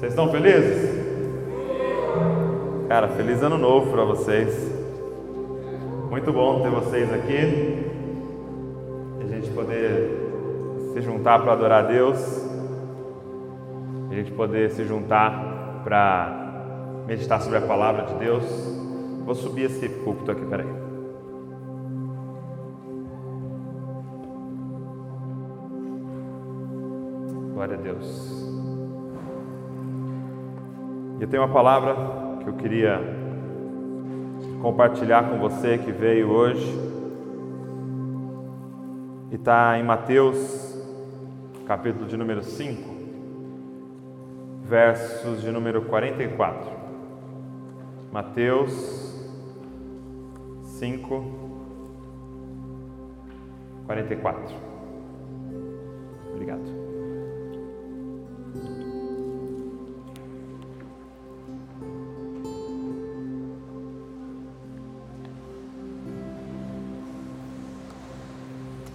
Vocês estão felizes? Cara, feliz ano novo para vocês. Muito bom ter vocês aqui. A gente poder se juntar para adorar a Deus. A gente poder se juntar para meditar sobre a palavra de Deus. Vou subir esse púlpito aqui, peraí. Glória a Deus. Eu tenho uma palavra que eu queria compartilhar com você que veio hoje. E está em Mateus, capítulo de número 5, versos de número 44. Mateus 5, 44. Obrigado.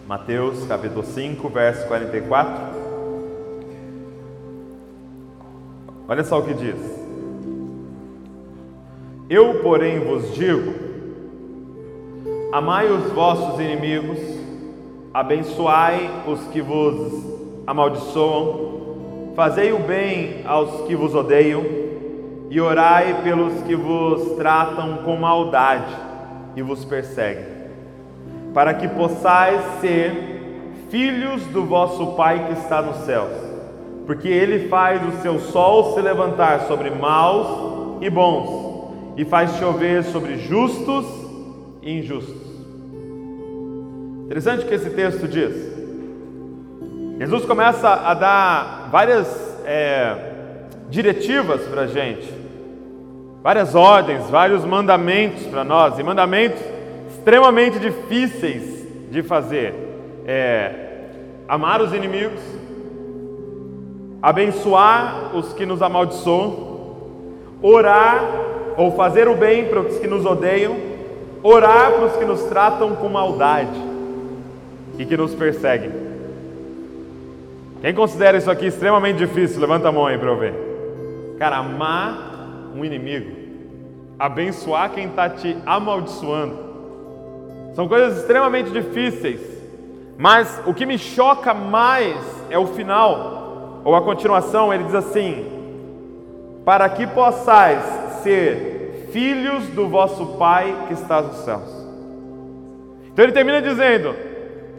Mateus capítulo 5, verso 44. Olha só o que diz: Eu, porém, vos digo: amai os vossos inimigos, abençoai os que vos amaldiçoam, fazei o bem aos que vos odeiam, e orai pelos que vos tratam com maldade e vos perseguem para que possais ser filhos do vosso Pai que está nos céus, porque Ele faz o seu sol se levantar sobre maus e bons, e faz chover sobre justos e injustos. Interessante o que esse texto diz. Jesus começa a dar várias é, diretivas para a gente, várias ordens, vários mandamentos para nós, e mandamentos extremamente difíceis de fazer é amar os inimigos, abençoar os que nos amaldiçoam, orar ou fazer o bem para os que nos odeiam, orar para os que nos tratam com maldade e que nos perseguem. Quem considera isso aqui extremamente difícil, levanta a mão aí para eu ver. Cara, amar um inimigo, abençoar quem está te amaldiçoando, são coisas extremamente difíceis, mas o que me choca mais é o final, ou a continuação, ele diz assim: Para que possais ser filhos do vosso Pai que está nos céus. Então ele termina dizendo: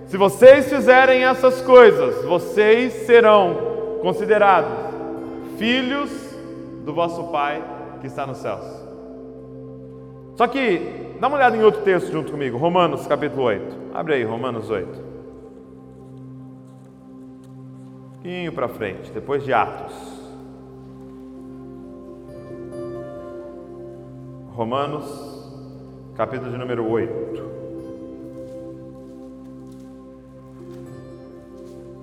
Se vocês fizerem essas coisas, vocês serão considerados filhos do vosso Pai que está nos céus. Só que Dá uma olhada em outro texto junto comigo, Romanos capítulo 8. Abre aí, Romanos 8. Um pouquinho para frente, depois de Atos. Romanos, capítulo de número 8.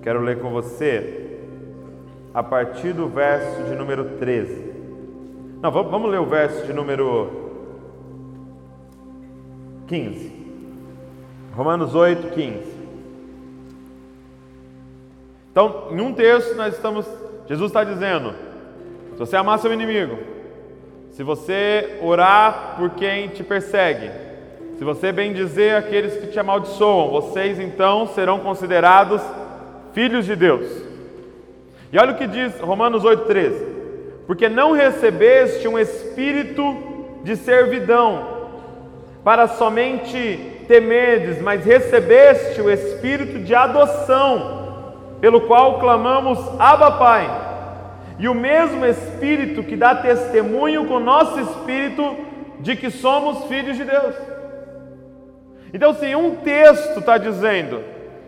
Quero ler com você a partir do verso de número 13. Não, vamos ler o verso de número 15. Romanos 8, 15. Então, em um texto nós estamos, Jesus está dizendo: se você amar seu inimigo, se você orar por quem te persegue, se você bendizer aqueles que te amaldiçoam, vocês então serão considerados filhos de Deus. E olha o que diz Romanos 8,13: Porque não recebeste um espírito de servidão para somente temerdes, mas recebeste o espírito de adoção, pelo qual clamamos Abba Pai. E o mesmo espírito que dá testemunho com o nosso espírito de que somos filhos de Deus. Então, se um texto está dizendo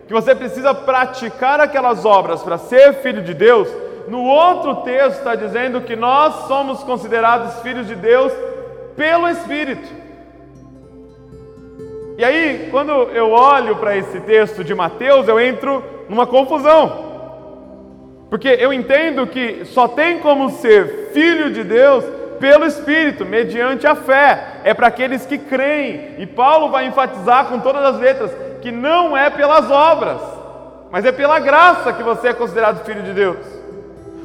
que você precisa praticar aquelas obras para ser filho de Deus, no outro texto está dizendo que nós somos considerados filhos de Deus pelo Espírito. E aí, quando eu olho para esse texto de Mateus, eu entro numa confusão. Porque eu entendo que só tem como ser filho de Deus pelo Espírito, mediante a fé. É para aqueles que creem. E Paulo vai enfatizar com todas as letras que não é pelas obras, mas é pela graça que você é considerado filho de Deus.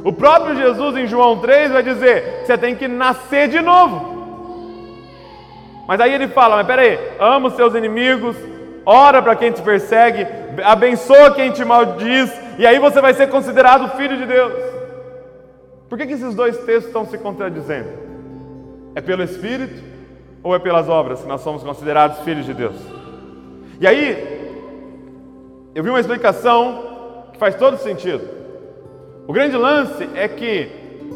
O próprio Jesus em João 3 vai dizer você tem que nascer de novo. Mas aí ele fala: Mas peraí, ama os seus inimigos, ora para quem te persegue, abençoa quem te maldiz, e aí você vai ser considerado filho de Deus. Por que, que esses dois textos estão se contradizendo? É pelo Espírito ou é pelas obras que nós somos considerados filhos de Deus? E aí, eu vi uma explicação que faz todo sentido. O grande lance é que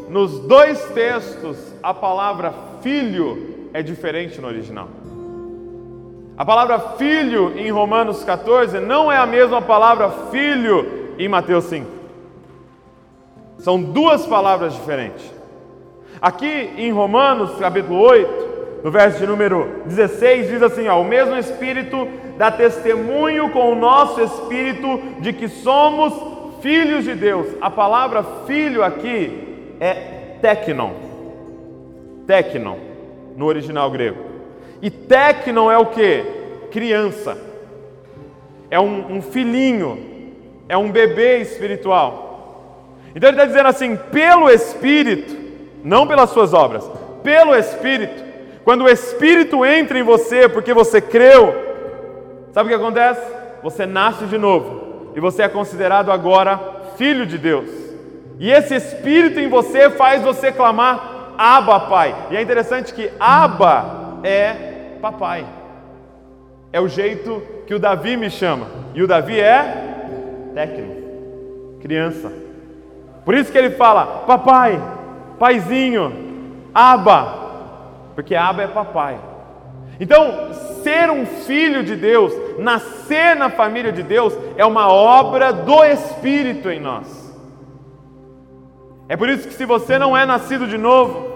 nos dois textos a palavra filho é diferente no original. A palavra filho em Romanos 14 não é a mesma palavra filho em Mateus 5. São duas palavras diferentes. Aqui em Romanos capítulo 8, no verso de número 16, diz assim: ó, O mesmo Espírito dá testemunho com o nosso espírito de que somos filhos de Deus. A palavra filho aqui é teknon. Teknon, no original grego. E teknon é o que? Criança. É um, um filhinho. É um bebê espiritual. Então ele está dizendo assim: pelo Espírito, não pelas suas obras, pelo Espírito, quando o Espírito entra em você porque você creu, sabe o que acontece? Você nasce de novo e você é considerado agora filho de Deus. E esse Espírito em você faz você clamar Abba, Pai. E é interessante que Abba é papai. É o jeito que o Davi me chama. E o Davi é técnico, criança. Por isso que ele fala: Papai, paizinho, Abba, porque Abba é papai. Então, ser um filho de Deus, nascer na família de Deus, é uma obra do Espírito em nós. É por isso que, se você não é nascido de novo,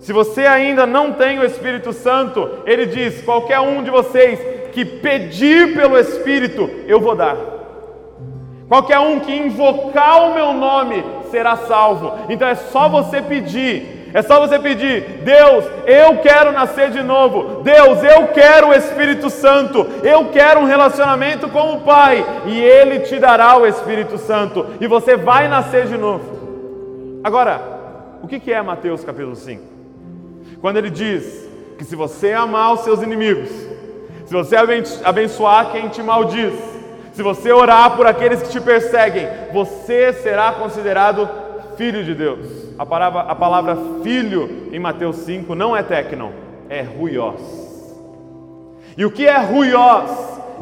se você ainda não tem o Espírito Santo, ele diz: qualquer um de vocês que pedir pelo Espírito, eu vou dar. Qualquer um que invocar o meu nome será salvo. Então é só você pedir é só você pedir: Deus, eu quero nascer de novo. Deus, eu quero o Espírito Santo. Eu quero um relacionamento com o Pai. E Ele te dará o Espírito Santo. E você vai nascer de novo. Agora, o que é Mateus capítulo 5? Quando ele diz que se você amar os seus inimigos, se você abençoar quem te maldiz, se você orar por aqueles que te perseguem, você será considerado filho de Deus. A palavra, a palavra filho em Mateus 5 não é tecnon, é ruiós. E o que é ruiós?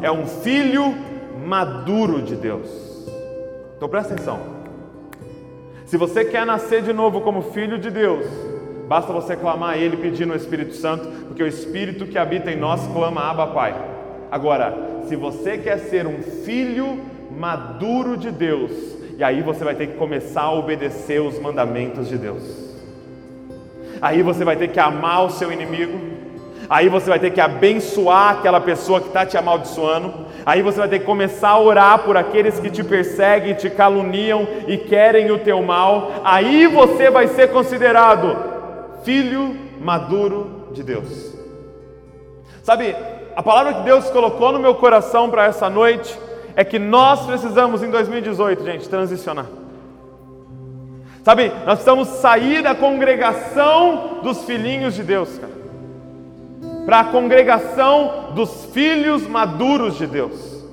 É um filho maduro de Deus. Então presta atenção. Se você quer nascer de novo como filho de Deus, basta você clamar a Ele pedindo o Espírito Santo, porque o Espírito que habita em nós clama Abba Pai. Agora, se você quer ser um filho maduro de Deus, e aí você vai ter que começar a obedecer os mandamentos de Deus. Aí você vai ter que amar o seu inimigo. Aí você vai ter que abençoar aquela pessoa que está te amaldiçoando. Aí você vai ter que começar a orar por aqueles que te perseguem, te caluniam e querem o teu mal. Aí você vai ser considerado filho maduro de Deus. Sabe, a palavra que Deus colocou no meu coração para essa noite é que nós precisamos em 2018, gente, transicionar. Sabe, nós precisamos sair da congregação dos filhinhos de Deus, cara, para a congregação dos filhos maduros de Deus.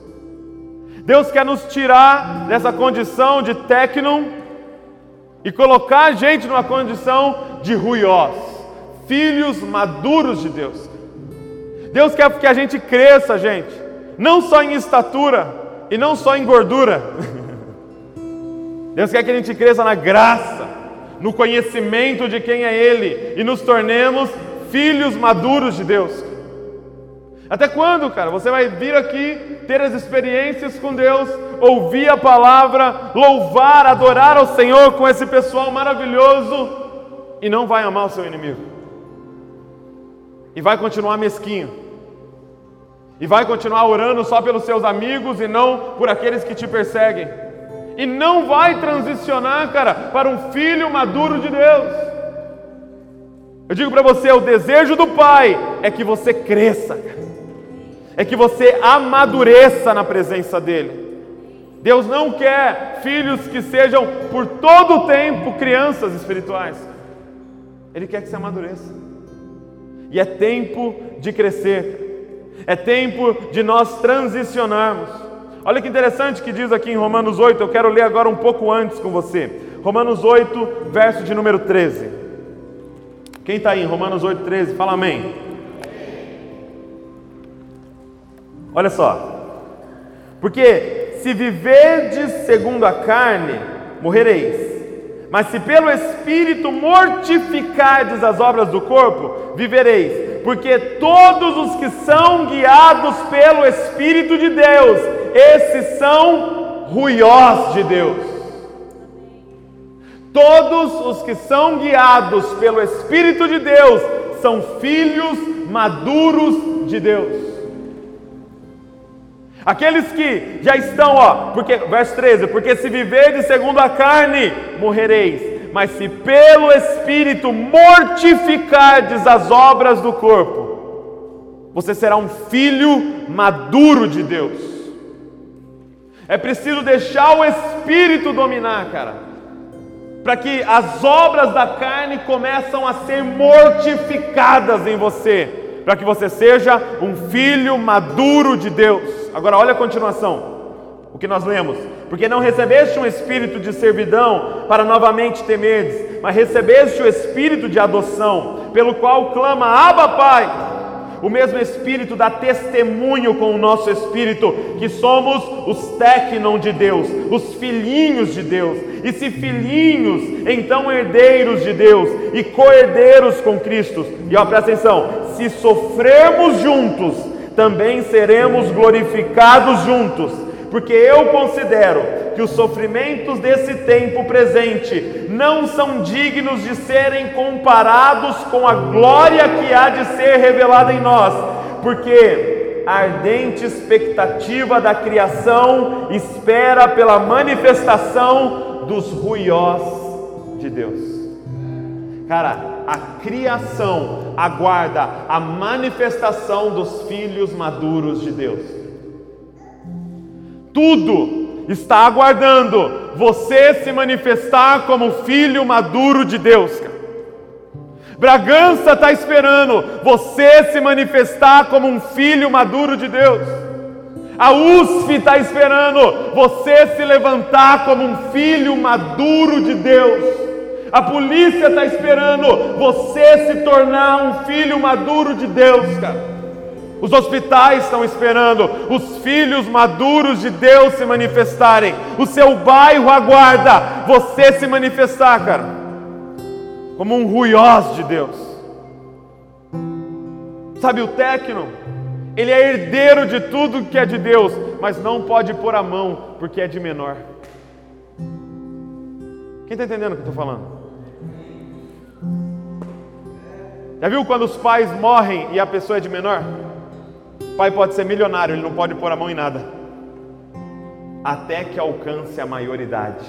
Deus quer nos tirar dessa condição de tecnon e colocar a gente numa condição de ruiós, filhos maduros de Deus. Deus quer que a gente cresça, gente, não só em estatura, e não só em gordura. Deus quer que a gente cresça na graça, no conhecimento de quem é Ele e nos tornemos filhos maduros de Deus. Até quando, cara? Você vai vir aqui ter as experiências com Deus, ouvir a palavra, louvar, adorar ao Senhor com esse pessoal maravilhoso e não vai amar o seu inimigo. E vai continuar mesquinho e vai continuar orando só pelos seus amigos e não por aqueles que te perseguem. E não vai transicionar, cara, para um filho maduro de Deus. Eu digo para você: o desejo do Pai é que você cresça, é que você amadureça na presença dEle. Deus não quer filhos que sejam por todo o tempo crianças espirituais. Ele quer que se amadureça. E é tempo de crescer. É tempo de nós transicionarmos. Olha que interessante que diz aqui em Romanos 8, eu quero ler agora um pouco antes com você. Romanos 8, verso de número 13. Quem está aí em Romanos 8, 13? Fala amém. Olha só. Porque se viverdes segundo a carne, morrereis. Mas se pelo Espírito mortificardes as obras do corpo, vivereis. Porque todos os que são guiados pelo Espírito de Deus, esses são ruiós de Deus. Todos os que são guiados pelo Espírito de Deus são filhos maduros de Deus. Aqueles que já estão, ó, porque verso 13, porque se viverdes segundo a carne, morrereis, mas se pelo espírito mortificardes as obras do corpo, você será um filho maduro de Deus. É preciso deixar o espírito dominar, cara. Para que as obras da carne começam a ser mortificadas em você para que você seja um filho maduro de Deus. Agora, olha a continuação, o que nós lemos. Porque não recebeste um espírito de servidão para novamente temerdes, mas recebeste o espírito de adoção, pelo qual clama: Abba, Pai. O mesmo Espírito dá testemunho com o nosso Espírito que somos os tecnon de Deus, os filhinhos de Deus. E se filhinhos, então herdeiros de Deus e co-herdeiros com Cristo. E ó, presta atenção: se sofrermos juntos, também seremos glorificados juntos porque eu considero que os sofrimentos desse tempo presente não são dignos de serem comparados com a glória que há de ser revelada em nós, porque a ardente expectativa da criação espera pela manifestação dos ruiós de Deus. Cara, a criação aguarda a manifestação dos filhos maduros de Deus tudo está aguardando você se manifestar como filho maduro de Deus. Bragança está esperando você se manifestar como um filho maduro de Deus. A USF está esperando você se levantar como um filho maduro de Deus. A polícia está esperando você se tornar um filho maduro de Deus, cara. Os hospitais estão esperando os filhos maduros de Deus se manifestarem. O seu bairro aguarda você se manifestar, cara, como um ruiós de Deus. Sabe o técnico? Ele é herdeiro de tudo que é de Deus, mas não pode pôr a mão porque é de menor. Quem está entendendo o que eu estou falando? Já viu quando os pais morrem e a pessoa é de menor? Pai pode ser milionário, ele não pode pôr a mão em nada. Até que alcance a maioridade.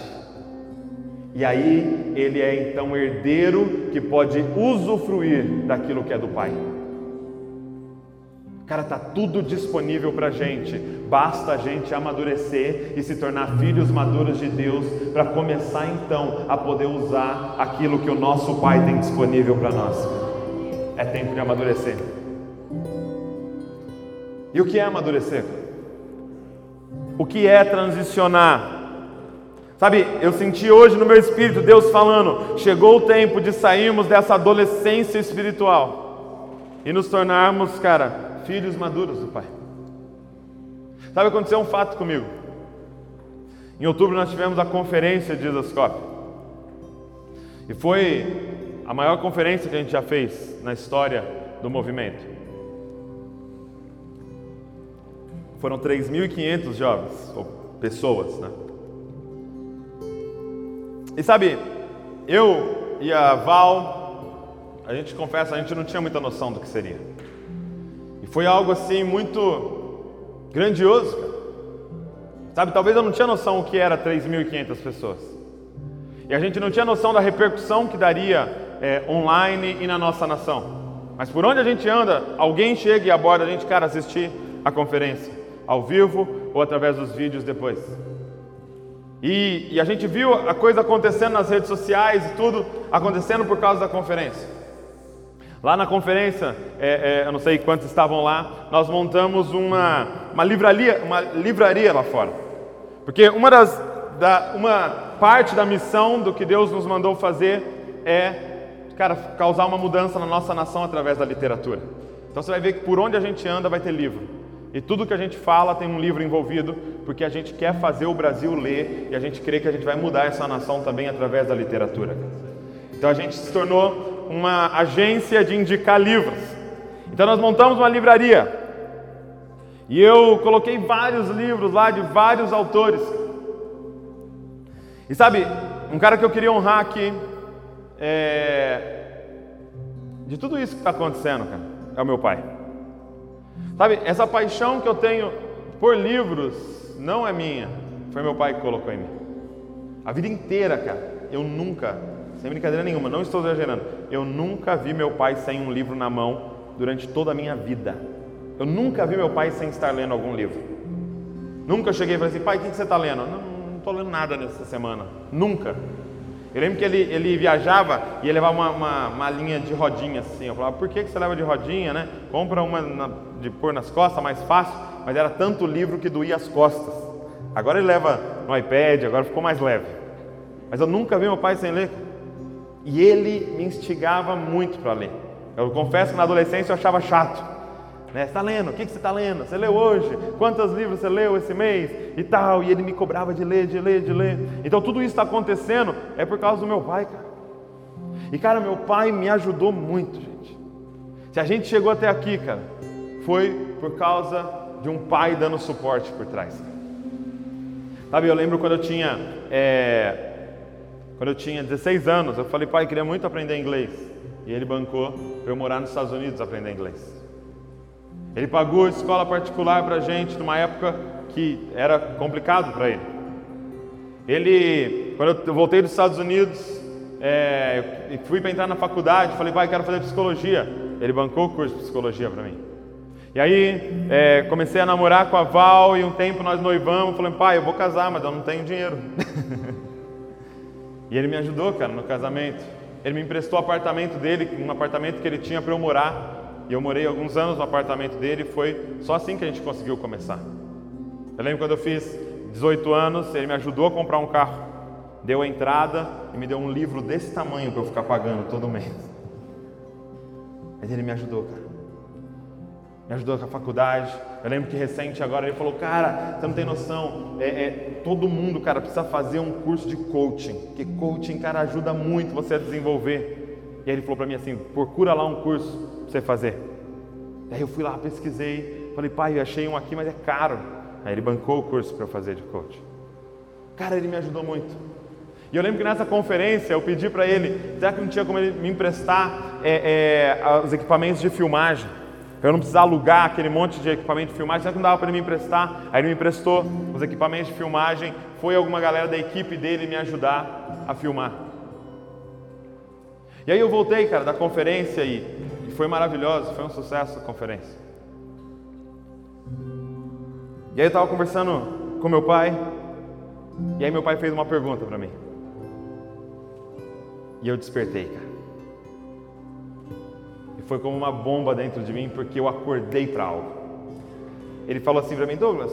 E aí ele é então herdeiro que pode usufruir daquilo que é do pai. Cara, tá tudo disponível para gente. Basta a gente amadurecer e se tornar filhos maduros de Deus para começar então a poder usar aquilo que o nosso Pai tem disponível para nós. É tempo de amadurecer. E o que é amadurecer? O que é transicionar? Sabe, eu senti hoje no meu espírito Deus falando: chegou o tempo de sairmos dessa adolescência espiritual e nos tornarmos, cara, filhos maduros do Pai. Sabe, aconteceu um fato comigo. Em outubro nós tivemos a conferência de Jesuscope. E foi a maior conferência que a gente já fez na história do movimento. Foram 3.500 jovens, ou pessoas, né? E sabe, eu e a Val, a gente confessa, a gente não tinha muita noção do que seria. E foi algo assim muito grandioso, cara. Sabe, talvez eu não tinha noção o que era 3.500 pessoas. E a gente não tinha noção da repercussão que daria é, online e na nossa nação. Mas por onde a gente anda, alguém chega e aborda a gente, cara, assistir a conferência ao vivo ou através dos vídeos depois. E, e, a gente viu a coisa acontecendo nas redes sociais e tudo acontecendo por causa da conferência. Lá na conferência, é, é, eu não sei quantos estavam lá, nós montamos uma, uma, livraria, uma livraria lá fora. Porque uma, das, da, uma parte da missão do que Deus nos mandou fazer é, cara, causar uma mudança na nossa nação através da literatura. Então você vai ver que por onde a gente anda vai ter livro. E tudo que a gente fala tem um livro envolvido, porque a gente quer fazer o Brasil ler e a gente crê que a gente vai mudar essa nação também através da literatura. Então a gente se tornou uma agência de indicar livros. Então nós montamos uma livraria. E eu coloquei vários livros lá de vários autores. E sabe, um cara que eu queria honrar aqui, é... de tudo isso que está acontecendo, cara, é o meu pai. Sabe, essa paixão que eu tenho por livros não é minha, foi meu pai que colocou em mim. A vida inteira, cara, eu nunca, sem brincadeira nenhuma, não estou exagerando, eu nunca vi meu pai sem um livro na mão durante toda a minha vida. Eu nunca vi meu pai sem estar lendo algum livro. Nunca cheguei e falei assim, pai, o que você está lendo? Não, não estou lendo nada nessa semana. Nunca. Eu lembro que ele, ele viajava e ia levar uma, uma, uma, linha de rodinha assim. Eu falava, por que, que você leva de rodinha, né? Compra uma na, de pôr nas costas, mais fácil. Mas era tanto livro que doía as costas. Agora ele leva no iPad, agora ficou mais leve. Mas eu nunca vi meu pai sem ler. E ele me instigava muito para ler. Eu confesso que na adolescência eu achava chato. Né? Você está lendo? O que, que você está lendo? Você leu hoje? Quantos livros você leu esse mês? E tal. E ele me cobrava de ler, de ler, de ler. Então tudo isso está acontecendo é por causa do meu pai, cara. E cara, meu pai me ajudou muito, gente. Se a gente chegou até aqui, cara, foi por causa de um pai dando suporte por trás. Sabe, eu lembro quando eu tinha é, quando eu tinha 16 anos, eu falei, pai, queria muito aprender inglês. E ele bancou para eu morar nos Estados Unidos aprender inglês. Ele pagou escola particular para a gente numa época que era complicado para ele. Ele, quando eu voltei dos Estados Unidos, é, fui para entrar na faculdade, falei, pai, quero fazer psicologia. Ele bancou o curso de psicologia para mim. E aí é, comecei a namorar com a Val e um tempo nós noivamos. Falei, pai, eu vou casar, mas eu não tenho dinheiro. e ele me ajudou, cara, no casamento. Ele me emprestou o apartamento dele, um apartamento que ele tinha para eu morar. E eu morei alguns anos no apartamento dele e foi só assim que a gente conseguiu começar. Eu lembro quando eu fiz 18 anos, ele me ajudou a comprar um carro, deu a entrada e me deu um livro desse tamanho para eu ficar pagando todo mês. Mas ele me ajudou, cara. Me ajudou com a faculdade. Eu lembro que recente agora ele falou, cara, você não tem noção, é, é, todo mundo, cara, precisa fazer um curso de coaching, porque coaching, cara, ajuda muito você a desenvolver. E aí ele falou para mim assim: procura lá um curso para você fazer. Aí eu fui lá, pesquisei, falei, pai, eu achei um aqui, mas é caro. Aí ele bancou o curso para eu fazer de coach. Cara, ele me ajudou muito. E eu lembro que nessa conferência eu pedi para ele, será que não tinha como ele me emprestar é, é, os equipamentos de filmagem? Para eu não precisar alugar aquele monte de equipamento de filmagem, será que não dava para ele me emprestar? Aí ele me emprestou os equipamentos de filmagem, foi alguma galera da equipe dele me ajudar a filmar. E aí eu voltei, cara, da conferência e, e foi maravilhoso, foi um sucesso a conferência. E aí eu estava conversando com meu pai, e aí meu pai fez uma pergunta para mim. E eu despertei, cara. E foi como uma bomba dentro de mim, porque eu acordei para algo. Ele falou assim para mim, Douglas,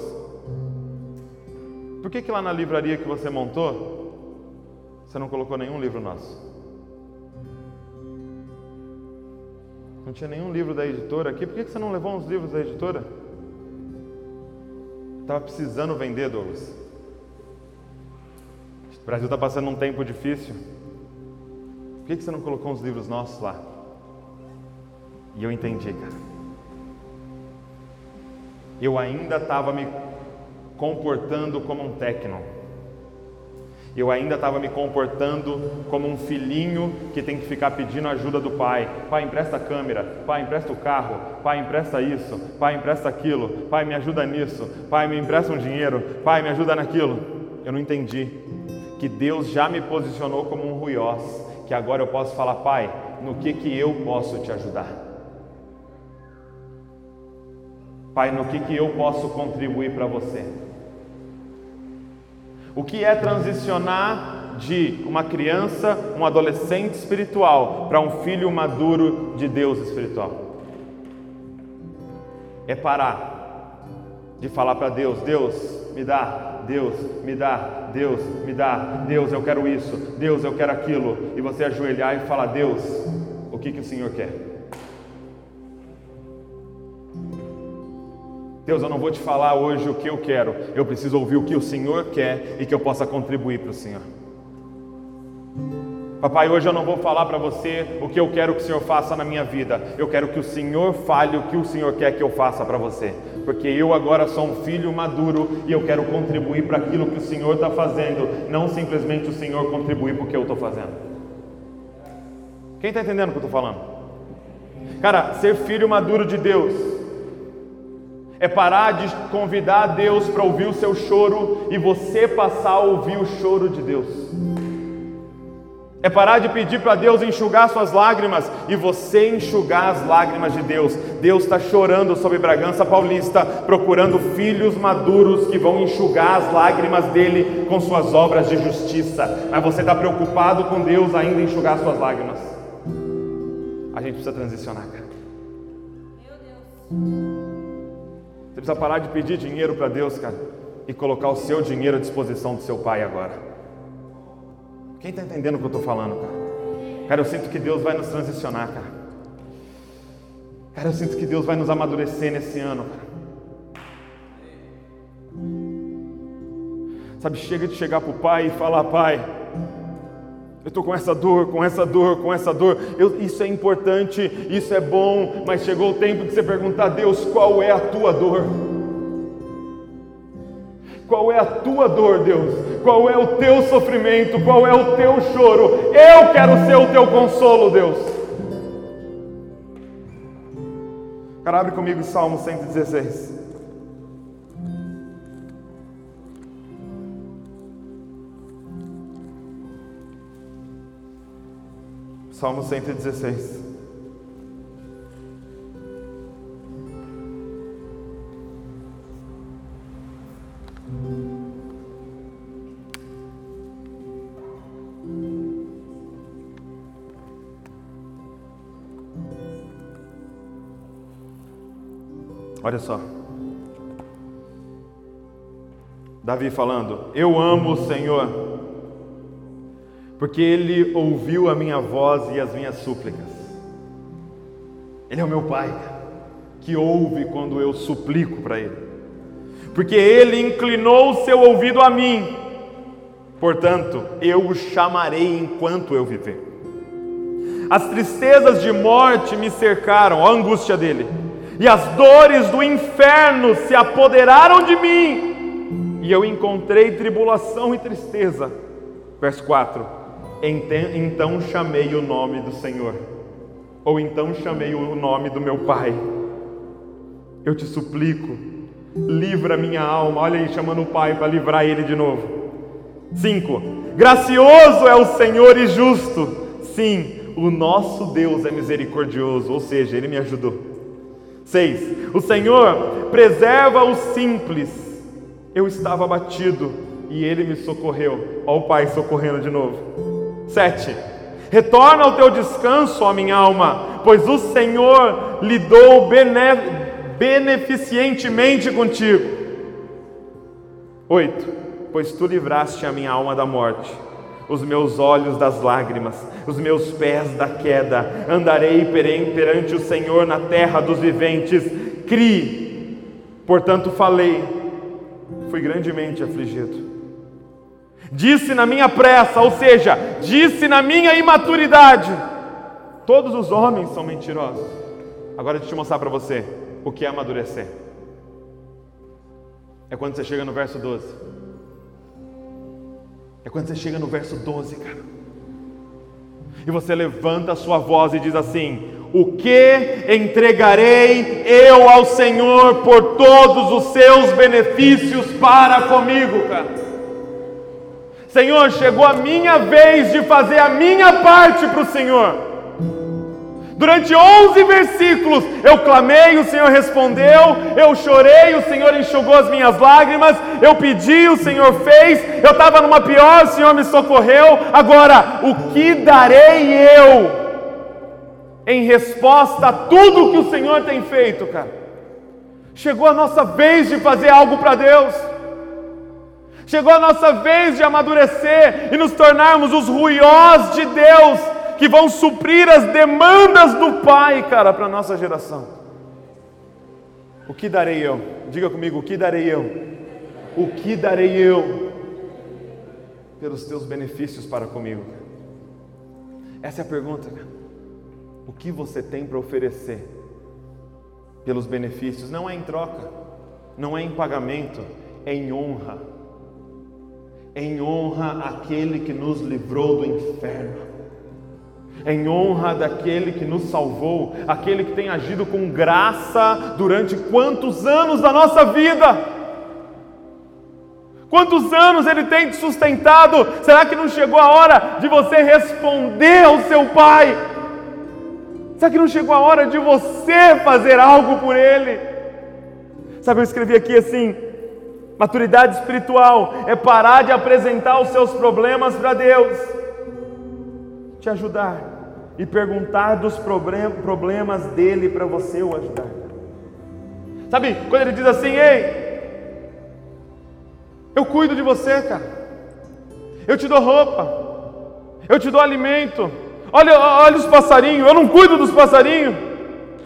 por que, que lá na livraria que você montou, você não colocou nenhum livro nosso? Não tinha nenhum livro da editora aqui. Por que você não levou uns livros da editora? Estava precisando vender, Douglas. O Brasil está passando um tempo difícil. Por que você não colocou uns livros nossos lá? E eu entendi, cara. Eu ainda estava me comportando como um técnico eu ainda estava me comportando como um filhinho que tem que ficar pedindo ajuda do pai. Pai, empresta a câmera. Pai, empresta o carro. Pai, empresta isso. Pai, empresta aquilo. Pai, me ajuda nisso. Pai, me empresta um dinheiro. Pai, me ajuda naquilo. Eu não entendi que Deus já me posicionou como um ruiós, que agora eu posso falar, Pai, no que que eu posso te ajudar? Pai, no que que eu posso contribuir para você? O que é transicionar de uma criança, um adolescente espiritual, para um filho maduro de Deus espiritual? É parar de falar para Deus: Deus, me dá, Deus, me dá, Deus, me dá, Deus, eu quero isso, Deus, eu quero aquilo, e você ajoelhar e falar: Deus, o que, que o Senhor quer? Deus, eu não vou te falar hoje o que eu quero, eu preciso ouvir o que o Senhor quer e que eu possa contribuir para o Senhor. Papai, hoje eu não vou falar para você o que eu quero que o Senhor faça na minha vida, eu quero que o Senhor fale o que o Senhor quer que eu faça para você, porque eu agora sou um filho maduro e eu quero contribuir para aquilo que o Senhor está fazendo, não simplesmente o Senhor contribuir para o que eu estou fazendo. Quem está entendendo o que eu estou falando? Cara, ser filho maduro de Deus é parar de convidar Deus para ouvir o seu choro e você passar a ouvir o choro de Deus. É parar de pedir para Deus enxugar suas lágrimas e você enxugar as lágrimas de Deus. Deus está chorando sobre Bragança Paulista, procurando filhos maduros que vão enxugar as lágrimas dele com suas obras de justiça. Mas você está preocupado com Deus ainda enxugar suas lágrimas. A gente precisa transicionar, cara. Meu Deus. Você precisa parar de pedir dinheiro para Deus, cara, e colocar o seu dinheiro à disposição do seu pai agora. Quem está entendendo o que eu estou falando, cara? Cara, eu sinto que Deus vai nos transicionar, cara. Cara, eu sinto que Deus vai nos amadurecer nesse ano, cara. Sabe, chega de chegar para o pai e falar, pai, eu estou com essa dor, com essa dor, com essa dor. Eu, isso é importante, isso é bom, mas chegou o tempo de você perguntar a Deus qual é a tua dor. Qual é a tua dor, Deus? Qual é o teu sofrimento? Qual é o teu choro? Eu quero ser o teu consolo, Deus. Cara, abre comigo Salmo 116. Salmo 116. Olha só. Davi falando: Eu amo o Senhor porque Ele ouviu a minha voz e as minhas súplicas. Ele é o meu Pai, que ouve quando eu suplico para Ele, porque Ele inclinou o seu ouvido a mim, portanto, eu o chamarei enquanto eu viver. As tristezas de morte me cercaram, a angústia dele, e as dores do inferno se apoderaram de mim, e eu encontrei tribulação e tristeza. Verso 4 então chamei o nome do Senhor, ou então chamei o nome do meu Pai. Eu te suplico, livra minha alma. Olha aí, chamando o Pai para livrar ele de novo. 5. Gracioso é o Senhor e justo. Sim, o nosso Deus é misericordioso, ou seja, ele me ajudou. 6. O Senhor preserva os simples. Eu estava abatido e ele me socorreu. Olha o Pai socorrendo de novo. 7. Retorna ao teu descanso, ó minha alma, pois o Senhor lidou beneficientemente contigo. 8. Pois tu livraste a minha alma da morte, os meus olhos das lágrimas, os meus pés da queda. Andarei perante o Senhor na terra dos viventes. Crie, portanto falei, fui grandemente afligido. Disse na minha pressa, ou seja, disse na minha imaturidade. Todos os homens são mentirosos. Agora deixa eu mostrar para você o que é amadurecer. É quando você chega no verso 12. É quando você chega no verso 12, cara. E você levanta a sua voz e diz assim: O que entregarei eu ao Senhor por todos os seus benefícios para comigo, cara? Senhor, chegou a minha vez de fazer a minha parte para o Senhor. Durante 11 versículos eu clamei, o Senhor respondeu, eu chorei, o Senhor enxugou as minhas lágrimas, eu pedi, o Senhor fez, eu estava numa pior, o Senhor me socorreu. Agora, o que darei eu em resposta a tudo que o Senhor tem feito, cara? Chegou a nossa vez de fazer algo para Deus. Chegou a nossa vez de amadurecer e nos tornarmos os ruiós de Deus que vão suprir as demandas do Pai, cara, para a nossa geração. O que darei eu? Diga comigo, o que darei eu? O que darei eu pelos teus benefícios para comigo? Essa é a pergunta. O que você tem para oferecer pelos benefícios? Não é em troca, não é em pagamento, é em honra. Em honra aquele que nos livrou do inferno em honra daquele que nos salvou, aquele que tem agido com graça durante quantos anos da nossa vida? Quantos anos ele tem te sustentado? Será que não chegou a hora de você responder ao seu pai? Será que não chegou a hora de você fazer algo por ele? Sabe, eu escrevi aqui assim: maturidade espiritual é parar de apresentar os seus problemas para Deus, te ajudar e perguntar dos problemas dele para você o ajudar. Sabe, quando ele diz assim: Ei, eu cuido de você, cara. Eu te dou roupa, eu te dou alimento. Olha, olha os passarinhos, eu não cuido dos passarinhos.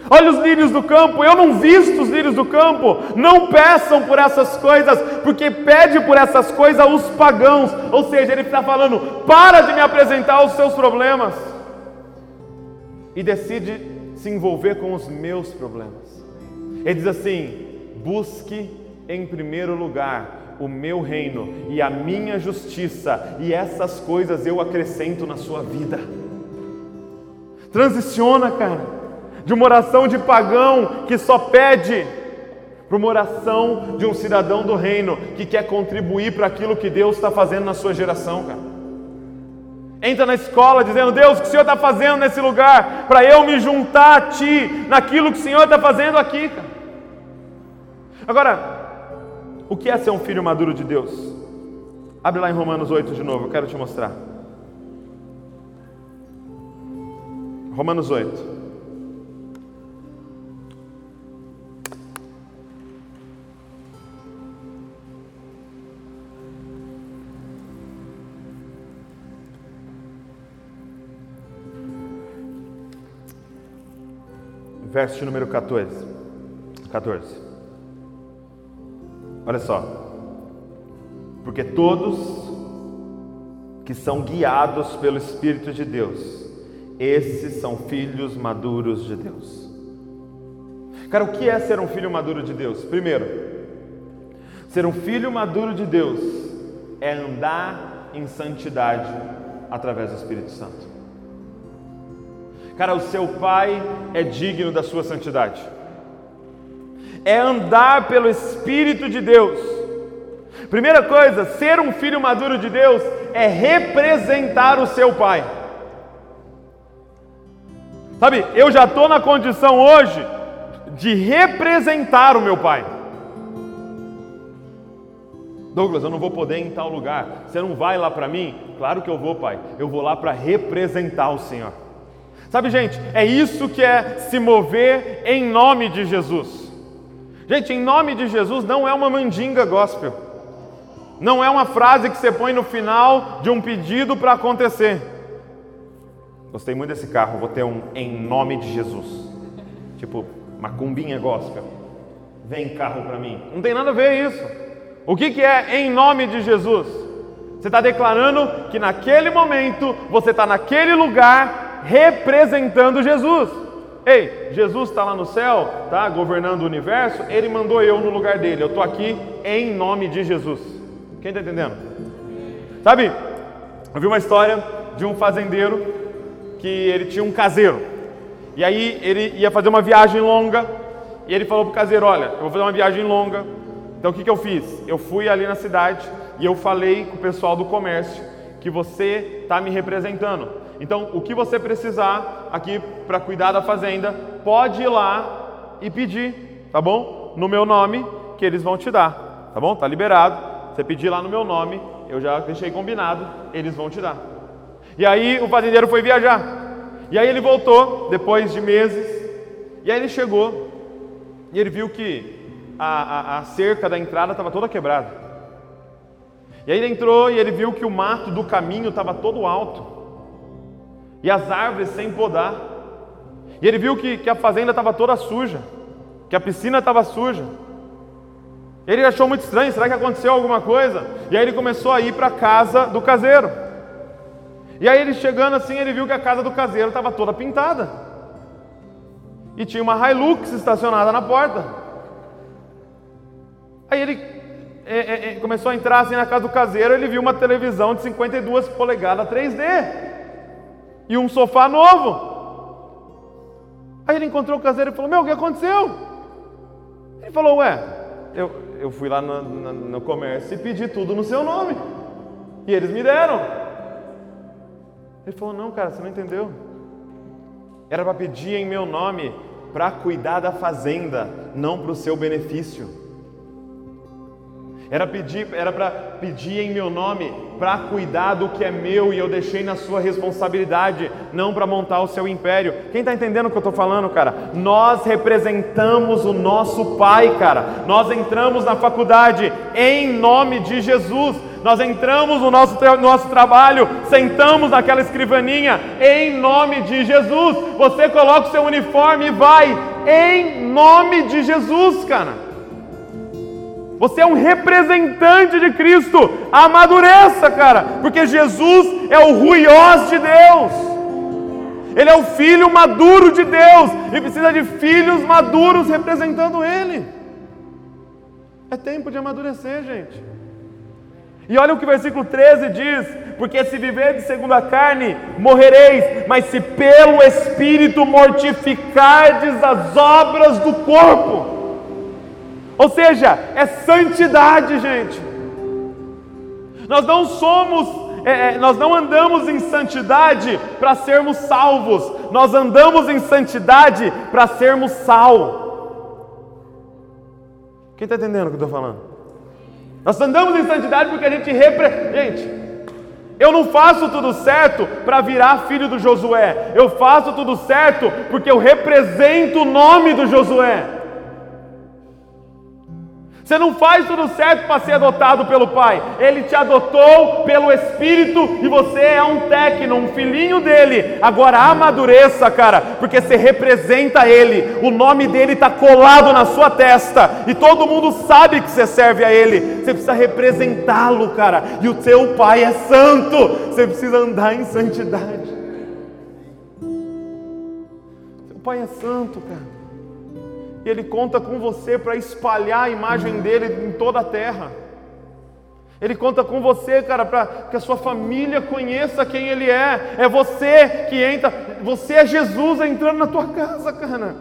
Olha os lírios do campo, eu não visto os lírios do campo. Não peçam por essas coisas, porque pede por essas coisas os pagãos. Ou seja, ele está falando: para de me apresentar os seus problemas e decide se envolver com os meus problemas. Ele diz assim: busque em primeiro lugar o meu reino e a minha justiça, e essas coisas eu acrescento na sua vida. Transiciona, cara, de uma oração de pagão que só pede para uma oração de um cidadão do reino que quer contribuir para aquilo que Deus está fazendo na sua geração, cara. Entra na escola dizendo: Deus, o que o Senhor está fazendo nesse lugar? Para eu me juntar a Ti naquilo que o Senhor está fazendo aqui. Agora, o que é ser um filho maduro de Deus? Abre lá em Romanos 8 de novo, eu quero te mostrar. Romanos 8. Verso número 14. 14. Olha só. Porque todos que são guiados pelo Espírito de Deus, esses são filhos maduros de Deus. Cara, o que é ser um filho maduro de Deus? Primeiro, ser um filho maduro de Deus é andar em santidade através do Espírito Santo. Cara, o seu pai é digno da sua santidade. É andar pelo Espírito de Deus. Primeira coisa, ser um filho maduro de Deus é representar o seu pai. Sabe, eu já estou na condição hoje de representar o meu pai. Douglas, eu não vou poder ir em tal lugar. Você não vai lá para mim? Claro que eu vou, pai. Eu vou lá para representar o Senhor. Sabe, gente, é isso que é se mover em nome de Jesus. Gente, em nome de Jesus não é uma mandinga gospel. Não é uma frase que você põe no final de um pedido para acontecer. Gostei muito desse carro, vou ter um em nome de Jesus. Tipo, macumbinha gospel. Vem carro para mim. Não tem nada a ver isso. O que, que é em nome de Jesus? Você está declarando que naquele momento você está naquele lugar representando Jesus. Ei, Jesus está lá no céu, tá governando o universo, ele mandou eu no lugar dele. Eu estou aqui em nome de Jesus. Quem está entendendo? Sabe, eu vi uma história de um fazendeiro que ele tinha um caseiro. E aí ele ia fazer uma viagem longa. E ele falou para o caseiro: Olha, eu vou fazer uma viagem longa. Então o que, que eu fiz? Eu fui ali na cidade e eu falei com o pessoal do comércio que você está me representando. Então, o que você precisar aqui para cuidar da fazenda, pode ir lá e pedir, tá bom? No meu nome, que eles vão te dar, tá bom? Tá liberado. Você pedir lá no meu nome, eu já deixei combinado, eles vão te dar. E aí o fazendeiro foi viajar. E aí ele voltou depois de meses. E aí ele chegou e ele viu que a, a, a cerca da entrada estava toda quebrada. E aí ele entrou e ele viu que o mato do caminho estava todo alto. E as árvores sem podar. E ele viu que, que a fazenda estava toda suja. Que a piscina estava suja. Ele achou muito estranho, será que aconteceu alguma coisa? E aí ele começou a ir para a casa do caseiro. E aí ele chegando assim, ele viu que a casa do caseiro estava toda pintada. E tinha uma Hilux estacionada na porta. Aí ele é, é, é, começou a entrar assim na casa do caseiro, ele viu uma televisão de 52 polegadas 3D. E um sofá novo. Aí ele encontrou o caseiro e falou: Meu, o que aconteceu? Ele falou: Ué, eu, eu fui lá no, no, no comércio e pedi tudo no seu nome. E eles me deram. Ele falou: Não, cara, você não entendeu. Era para pedir em meu nome, para cuidar da fazenda, não para o seu benefício. Era pedir, era para pedir em meu nome, para cuidar do que é meu e eu deixei na sua responsabilidade, não para montar o seu império. Quem está entendendo o que eu estou falando, cara? Nós representamos o nosso Pai, cara. Nós entramos na faculdade em nome de Jesus. Nós entramos no nosso, nosso trabalho, sentamos naquela escrivaninha em nome de Jesus. Você coloca o seu uniforme e vai em nome de Jesus, cara. Você é um representante de Cristo. Amadureça, cara, porque Jesus é o ruiós de Deus. Ele é o filho maduro de Deus e precisa de filhos maduros representando Ele. É tempo de amadurecer, gente. E olha o que o versículo 13 diz: Porque se viver de segundo a carne, morrereis, mas se pelo Espírito mortificardes as obras do corpo. Ou seja, é santidade, gente. Nós não somos, é, é nós não andamos em santidade para sermos salvos, nós andamos em santidade para sermos sal. Quem está entendendo o que eu estou falando? Nós andamos em santidade porque a gente representa. Gente, eu não faço tudo certo para virar filho do Josué. Eu faço tudo certo porque eu represento o nome do Josué. Você não faz tudo certo para ser adotado pelo Pai. Ele te adotou pelo Espírito e você é um tecno, um filhinho dele. Agora amadureça, cara, porque você representa Ele. O nome dele está colado na sua testa e todo mundo sabe que você serve a Ele. Você precisa representá-lo, cara. E o seu Pai é santo. Você precisa andar em santidade. Seu Pai é santo, cara e Ele conta com você para espalhar a imagem dele em toda a terra. Ele conta com você, cara, para que a sua família conheça quem Ele é. É você que entra, você é Jesus entrando na tua casa, cara.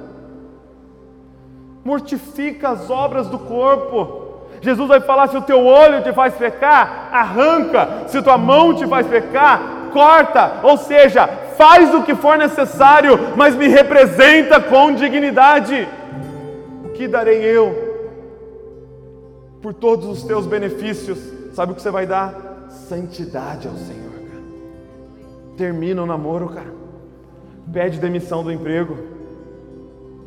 Mortifica as obras do corpo. Jesus vai falar: se o teu olho te faz pecar, arranca. Se tua mão te faz pecar, corta. Ou seja, faz o que for necessário, mas me representa com dignidade que darei eu por todos os teus benefícios? Sabe o que você vai dar? Santidade ao Senhor, cara. Termina o namoro, cara. Pede demissão do emprego.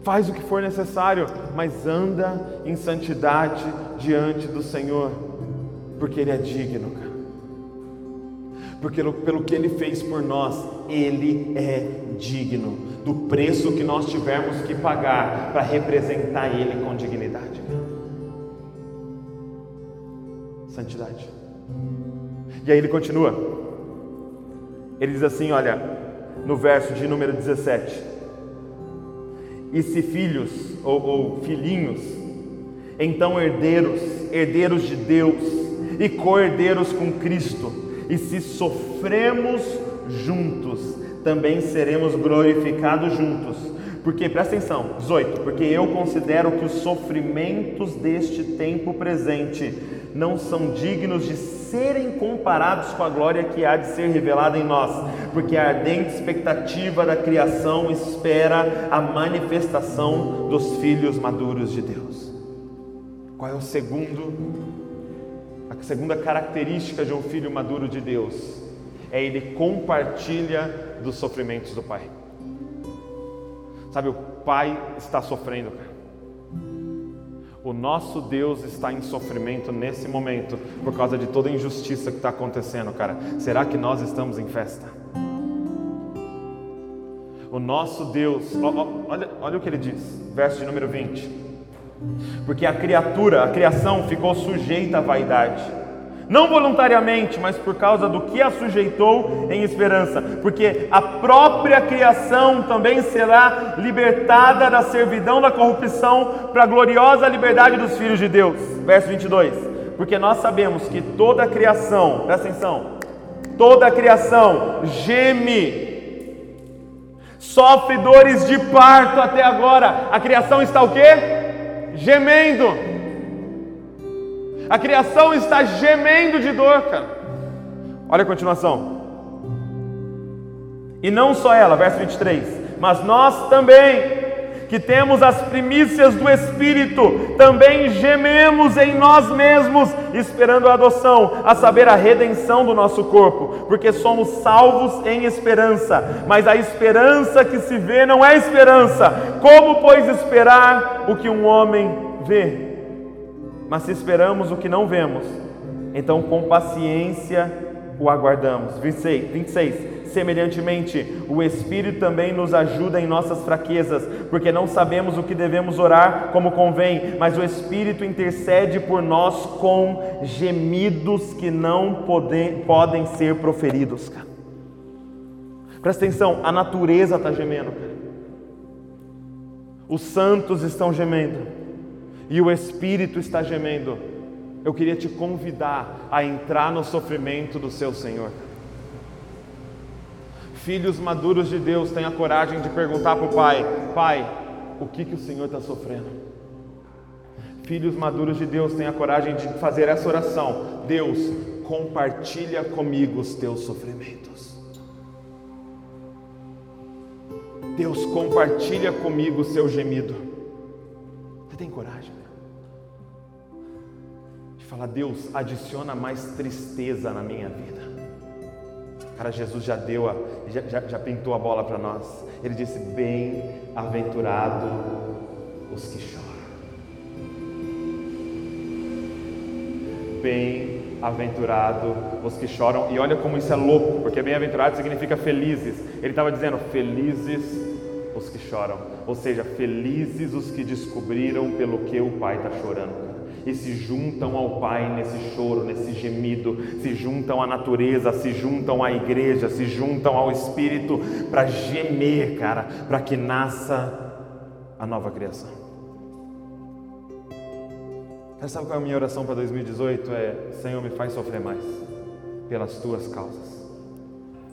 Faz o que for necessário, mas anda em santidade diante do Senhor, porque Ele é digno, cara porque pelo que Ele fez por nós, Ele é digno do preço que nós tivermos que pagar para representar Ele com dignidade. Santidade. E aí ele continua. Ele diz assim: olha, no verso de número 17: E se filhos ou, ou filhinhos, então herdeiros, herdeiros de Deus e co-herdeiros com Cristo e se sofremos juntos, também seremos glorificados juntos. Porque, presta atenção, 18, porque eu considero que os sofrimentos deste tempo presente não são dignos de serem comparados com a glória que há de ser revelada em nós, porque a ardente expectativa da criação espera a manifestação dos filhos maduros de Deus. Qual é o segundo a segunda característica de um filho maduro de Deus é ele compartilha dos sofrimentos do pai. Sabe, o pai está sofrendo. O nosso Deus está em sofrimento nesse momento por causa de toda a injustiça que está acontecendo, cara. Será que nós estamos em festa? O nosso Deus, olha, olha o que ele diz, verso de número 20. Porque a criatura, a criação ficou sujeita à vaidade não voluntariamente, mas por causa do que a sujeitou em esperança, porque a própria criação também será libertada da servidão da corrupção para a gloriosa liberdade dos filhos de Deus. Verso 22. Porque nós sabemos que toda a criação, presta atenção, toda a criação geme, sofre dores de parto até agora. A criação está o quê? Gemendo. A criação está gemendo de dor, cara. Olha a continuação. E não só ela, verso 23, mas nós também, que temos as primícias do Espírito, também gememos em nós mesmos, esperando a adoção, a saber, a redenção do nosso corpo, porque somos salvos em esperança, mas a esperança que se vê não é esperança. Como, pois, esperar o que um homem vê? Mas se esperamos o que não vemos, então com paciência o aguardamos. 26, 26. Semelhantemente, o Espírito também nos ajuda em nossas fraquezas, porque não sabemos o que devemos orar como convém, mas o Espírito intercede por nós com gemidos que não podem, podem ser proferidos. Presta atenção, a natureza está gemendo. Os santos estão gemendo e o espírito está gemendo, eu queria te convidar a entrar no sofrimento do seu Senhor. Filhos maduros de Deus, tenha coragem de perguntar para o Pai: Pai, o que, que o Senhor está sofrendo? Filhos maduros de Deus, tenha coragem de fazer essa oração: Deus, compartilha comigo os teus sofrimentos. Deus, compartilha comigo o seu gemido. Você tem coragem? Fala, Deus, adiciona mais tristeza na minha vida. Cara, Jesus já deu, a, já, já, já pintou a bola para nós. Ele disse: Bem-aventurado os que choram. Bem-aventurado os que choram. E olha como isso é louco, porque bem-aventurado significa felizes. Ele estava dizendo: Felizes os que choram. Ou seja, felizes os que descobriram pelo que o Pai está chorando e se juntam ao Pai nesse choro, nesse gemido, se juntam à natureza, se juntam à igreja, se juntam ao Espírito para gemer, cara, para que nasça a nova criação. Você sabe qual é a minha oração para 2018? É: Senhor, me faz sofrer mais pelas tuas causas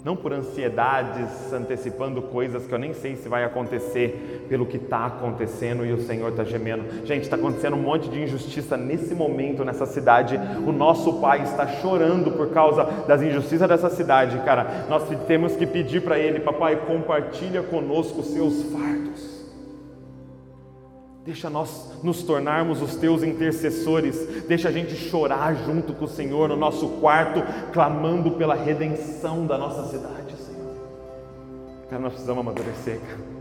não por ansiedades, antecipando coisas que eu nem sei se vai acontecer, pelo que está acontecendo e o Senhor está gemendo. Gente, está acontecendo um monte de injustiça nesse momento, nessa cidade. O nosso Pai está chorando por causa das injustiças dessa cidade, cara. Nós temos que pedir para Ele, Papai, compartilha conosco os seus fardos. Deixa nós nos tornarmos os teus intercessores. Deixa a gente chorar junto com o Senhor no nosso quarto, clamando pela redenção da nossa cidade, Senhor. Cara, nós precisamos amadurecer, cara.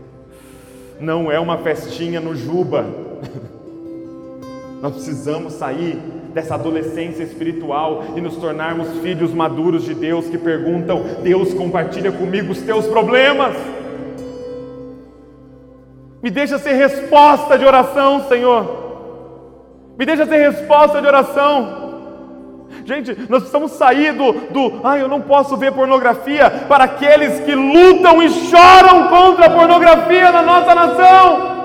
Não é uma festinha no Juba. Nós precisamos sair dessa adolescência espiritual e nos tornarmos filhos maduros de Deus que perguntam: Deus, compartilha comigo os teus problemas. Me deixa ser resposta de oração, Senhor. Me deixa ser resposta de oração. Gente, nós precisamos sair do, do ah, eu não posso ver pornografia para aqueles que lutam e choram contra a pornografia na nossa nação.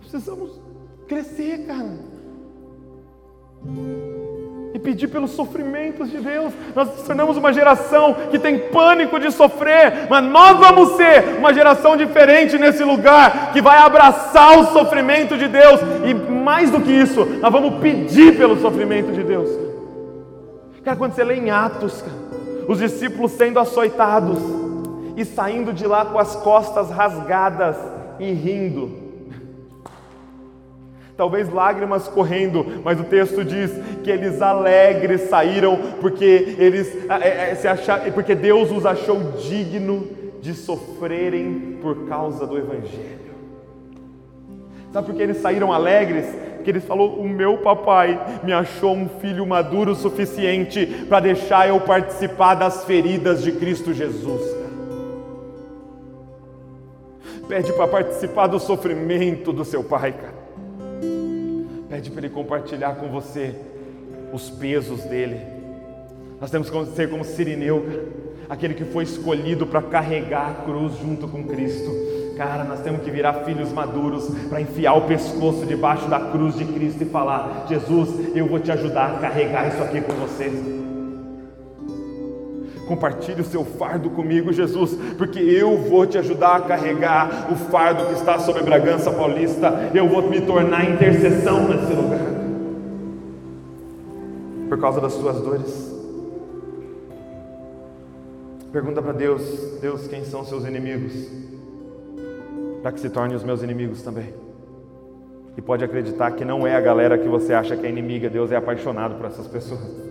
Precisamos crescer, cara. E pedir pelos sofrimentos de Deus. Nós nos tornamos uma geração que tem pânico de sofrer, mas nós vamos ser uma geração diferente nesse lugar, que vai abraçar o sofrimento de Deus e mais do que isso, nós vamos pedir pelo sofrimento de Deus. Cara, quando você lê em Atos, cara, os discípulos sendo açoitados e saindo de lá com as costas rasgadas e rindo talvez lágrimas correndo, mas o texto diz que eles alegres saíram porque eles é, é, se acharam, porque Deus os achou digno de sofrerem por causa do evangelho. Sabe por que eles saíram alegres? Porque eles falou: "O meu papai me achou um filho maduro o suficiente para deixar eu participar das feridas de Cristo Jesus." Pede para participar do sofrimento do seu pai, cara. Pede para Ele compartilhar com você os pesos dele. Nós temos que ser como Sirineu, aquele que foi escolhido para carregar a cruz junto com Cristo. Cara, nós temos que virar filhos maduros para enfiar o pescoço debaixo da cruz de Cristo e falar: Jesus, eu vou te ajudar a carregar isso aqui com vocês. Compartilhe o seu fardo comigo, Jesus, porque eu vou te ajudar a carregar o fardo que está sobre Bragança Paulista. Eu vou me tornar intercessão nesse lugar. Por causa das suas dores. Pergunta para Deus: Deus, quem são seus inimigos? Para que se tornem os meus inimigos também. E pode acreditar que não é a galera que você acha que é inimiga, Deus é apaixonado por essas pessoas.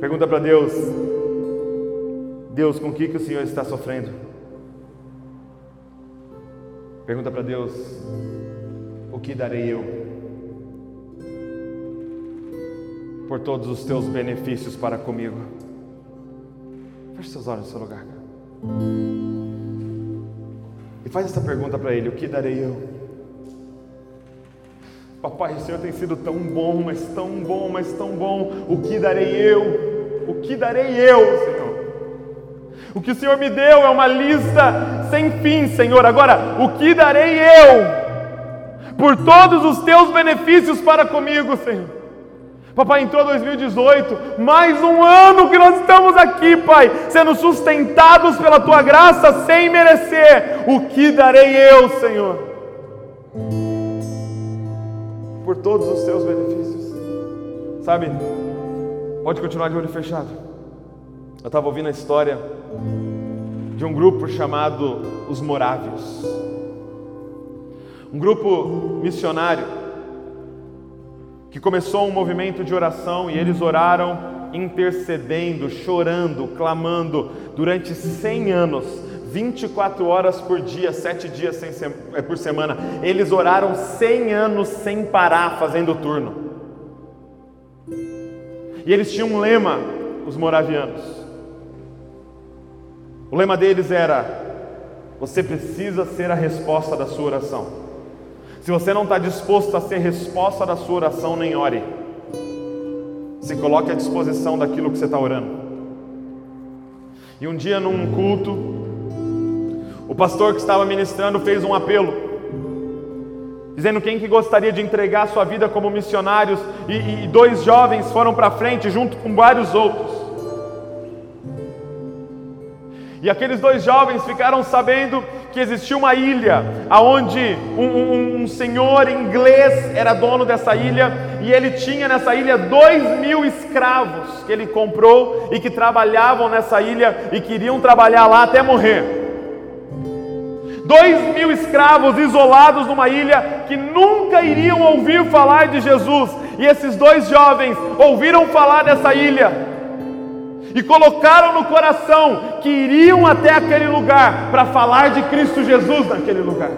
Pergunta para Deus: Deus, com o que, que o Senhor está sofrendo? Pergunta para Deus: O que darei eu por todos os teus benefícios para comigo? Feche seus olhos no seu lugar. E faz essa pergunta para Ele: O que darei eu? Papai, o Senhor tem sido tão bom, mas tão bom, mas tão bom. O que darei eu? O que darei eu, Senhor? O que o Senhor me deu é uma lista sem fim, Senhor. Agora, o que darei eu por todos os teus benefícios para comigo, Senhor? Papai, entrou 2018, mais um ano que nós estamos aqui, Pai, sendo sustentados pela tua graça sem merecer. O que darei eu, Senhor? por todos os seus benefícios. Sabe, pode continuar de olho fechado. Eu estava ouvindo a história de um grupo chamado os Morávios, um grupo missionário que começou um movimento de oração e eles oraram intercedendo, chorando, clamando durante 100 anos 24 horas por dia, 7 dias é, por semana. Eles oraram 100 anos sem parar, fazendo turno. E eles tinham um lema, os moravianos. O lema deles era: você precisa ser a resposta da sua oração. Se você não está disposto a ser resposta da sua oração, nem ore. Se coloque à disposição daquilo que você está orando. E um dia, num culto, o pastor que estava ministrando fez um apelo, dizendo quem que gostaria de entregar sua vida como missionários, e, e dois jovens foram para frente junto com vários outros. E aqueles dois jovens ficaram sabendo que existia uma ilha, aonde um, um, um, senhor inglês era dono dessa ilha, e ele tinha nessa ilha dois mil escravos que ele comprou e que trabalhavam nessa ilha e queriam trabalhar lá até morrer. Dois mil escravos isolados numa ilha que nunca iriam ouvir falar de Jesus. E esses dois jovens ouviram falar dessa ilha e colocaram no coração que iriam até aquele lugar para falar de Cristo Jesus naquele lugar.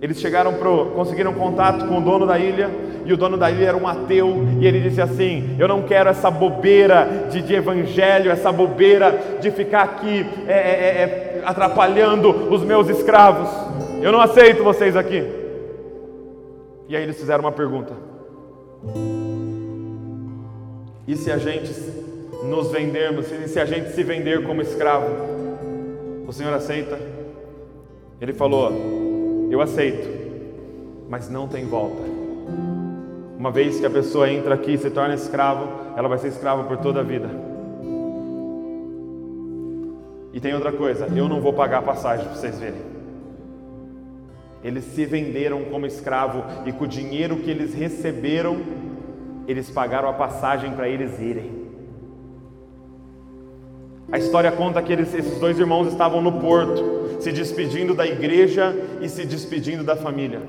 Eles chegaram pro, conseguiram contato com o dono da ilha e o dono da ilha era um ateu, e ele disse assim: Eu não quero essa bobeira de, de evangelho, essa bobeira de ficar aqui é, é, é, é, atrapalhando os meus escravos. Eu não aceito vocês aqui. E aí eles fizeram uma pergunta: E se a gente nos vendermos, e se a gente se vender como escravo? O Senhor aceita? Ele falou: Eu aceito mas não tem volta. Uma vez que a pessoa entra aqui e se torna escravo, ela vai ser escrava por toda a vida. E tem outra coisa, eu não vou pagar a passagem para vocês verem. Eles se venderam como escravo e com o dinheiro que eles receberam, eles pagaram a passagem para eles irem. A história conta que eles, esses dois irmãos estavam no porto, se despedindo da igreja e se despedindo da família.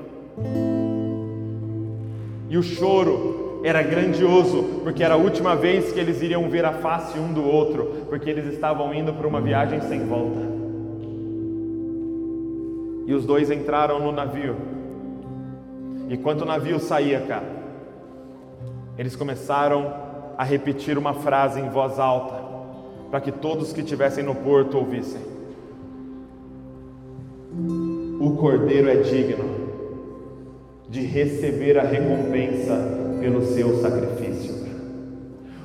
E o choro era grandioso, porque era a última vez que eles iriam ver a face um do outro, porque eles estavam indo para uma viagem sem volta. E os dois entraram no navio. E quando o navio saía, cara, eles começaram a repetir uma frase em voz alta para que todos que estivessem no porto ouvissem. O cordeiro é digno de receber a recompensa pelo seu sacrifício.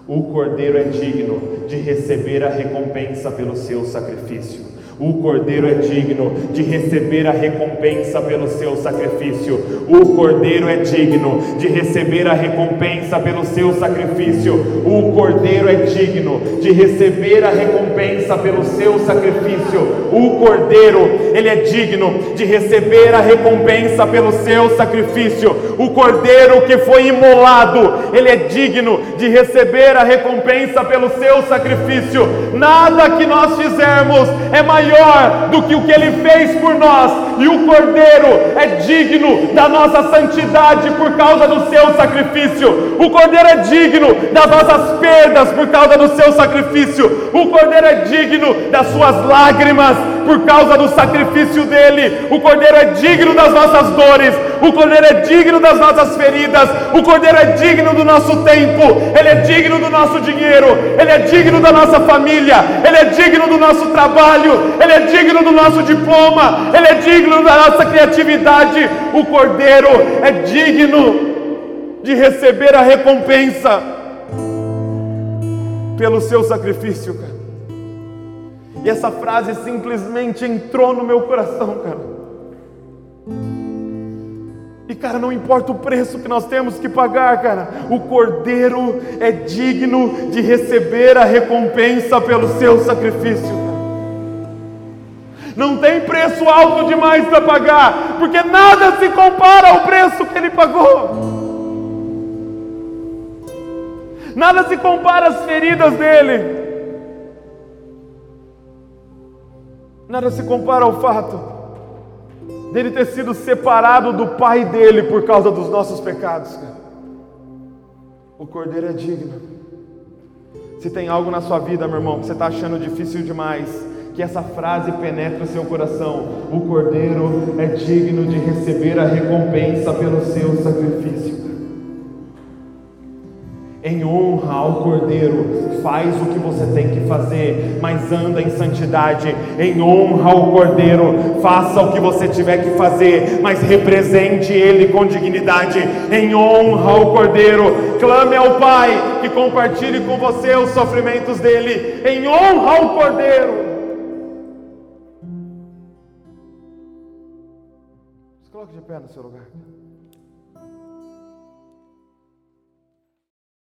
O cordeiro é digno de receber a recompensa pelo seu sacrifício. O cordeiro é digno de receber a recompensa pelo seu sacrifício. O cordeiro é digno de receber a recompensa pelo seu sacrifício. O cordeiro é digno de receber a recompensa pelo seu sacrifício. O cordeiro, ele é digno de receber a recompensa pelo seu sacrifício. O cordeiro que foi imolado, ele é digno de receber a recompensa pelo seu sacrifício. Nada que nós fizermos é maior maior do que o que ele fez por nós, e o Cordeiro é digno da nossa santidade por causa do seu sacrifício. O Cordeiro é digno das nossas perdas por causa do seu sacrifício. O Cordeiro é digno das suas lágrimas por causa do sacrifício dele. O Cordeiro é digno das nossas dores. O Cordeiro é digno das nossas feridas. O Cordeiro é digno do nosso tempo. Ele é digno do nosso dinheiro. Ele é digno da nossa família. Ele é digno do nosso trabalho. Ele é digno do nosso diploma. Ele é digno da nossa criatividade. O Cordeiro é digno de receber a recompensa pelo seu sacrifício, cara. E essa frase simplesmente entrou no meu coração, cara. E cara, não importa o preço que nós temos que pagar, cara, o cordeiro é digno de receber a recompensa pelo seu sacrifício. Não tem preço alto demais para pagar, porque nada se compara ao preço que ele pagou. Nada se compara às feridas dele. Nada se compara ao fato dele ter sido separado do pai dele por causa dos nossos pecados. O cordeiro é digno. Se tem algo na sua vida, meu irmão, que você está achando difícil demais, que essa frase penetre o seu coração: o cordeiro é digno de receber a recompensa pelo seu sacrifício. Em honra ao Cordeiro, faz o que você tem que fazer, mas anda em santidade, em honra ao Cordeiro, faça o que você tiver que fazer, mas represente Ele com dignidade, em honra ao Cordeiro, clame ao Pai que compartilhe com você os sofrimentos dele, em honra ao Cordeiro. Coloque de pé no seu lugar.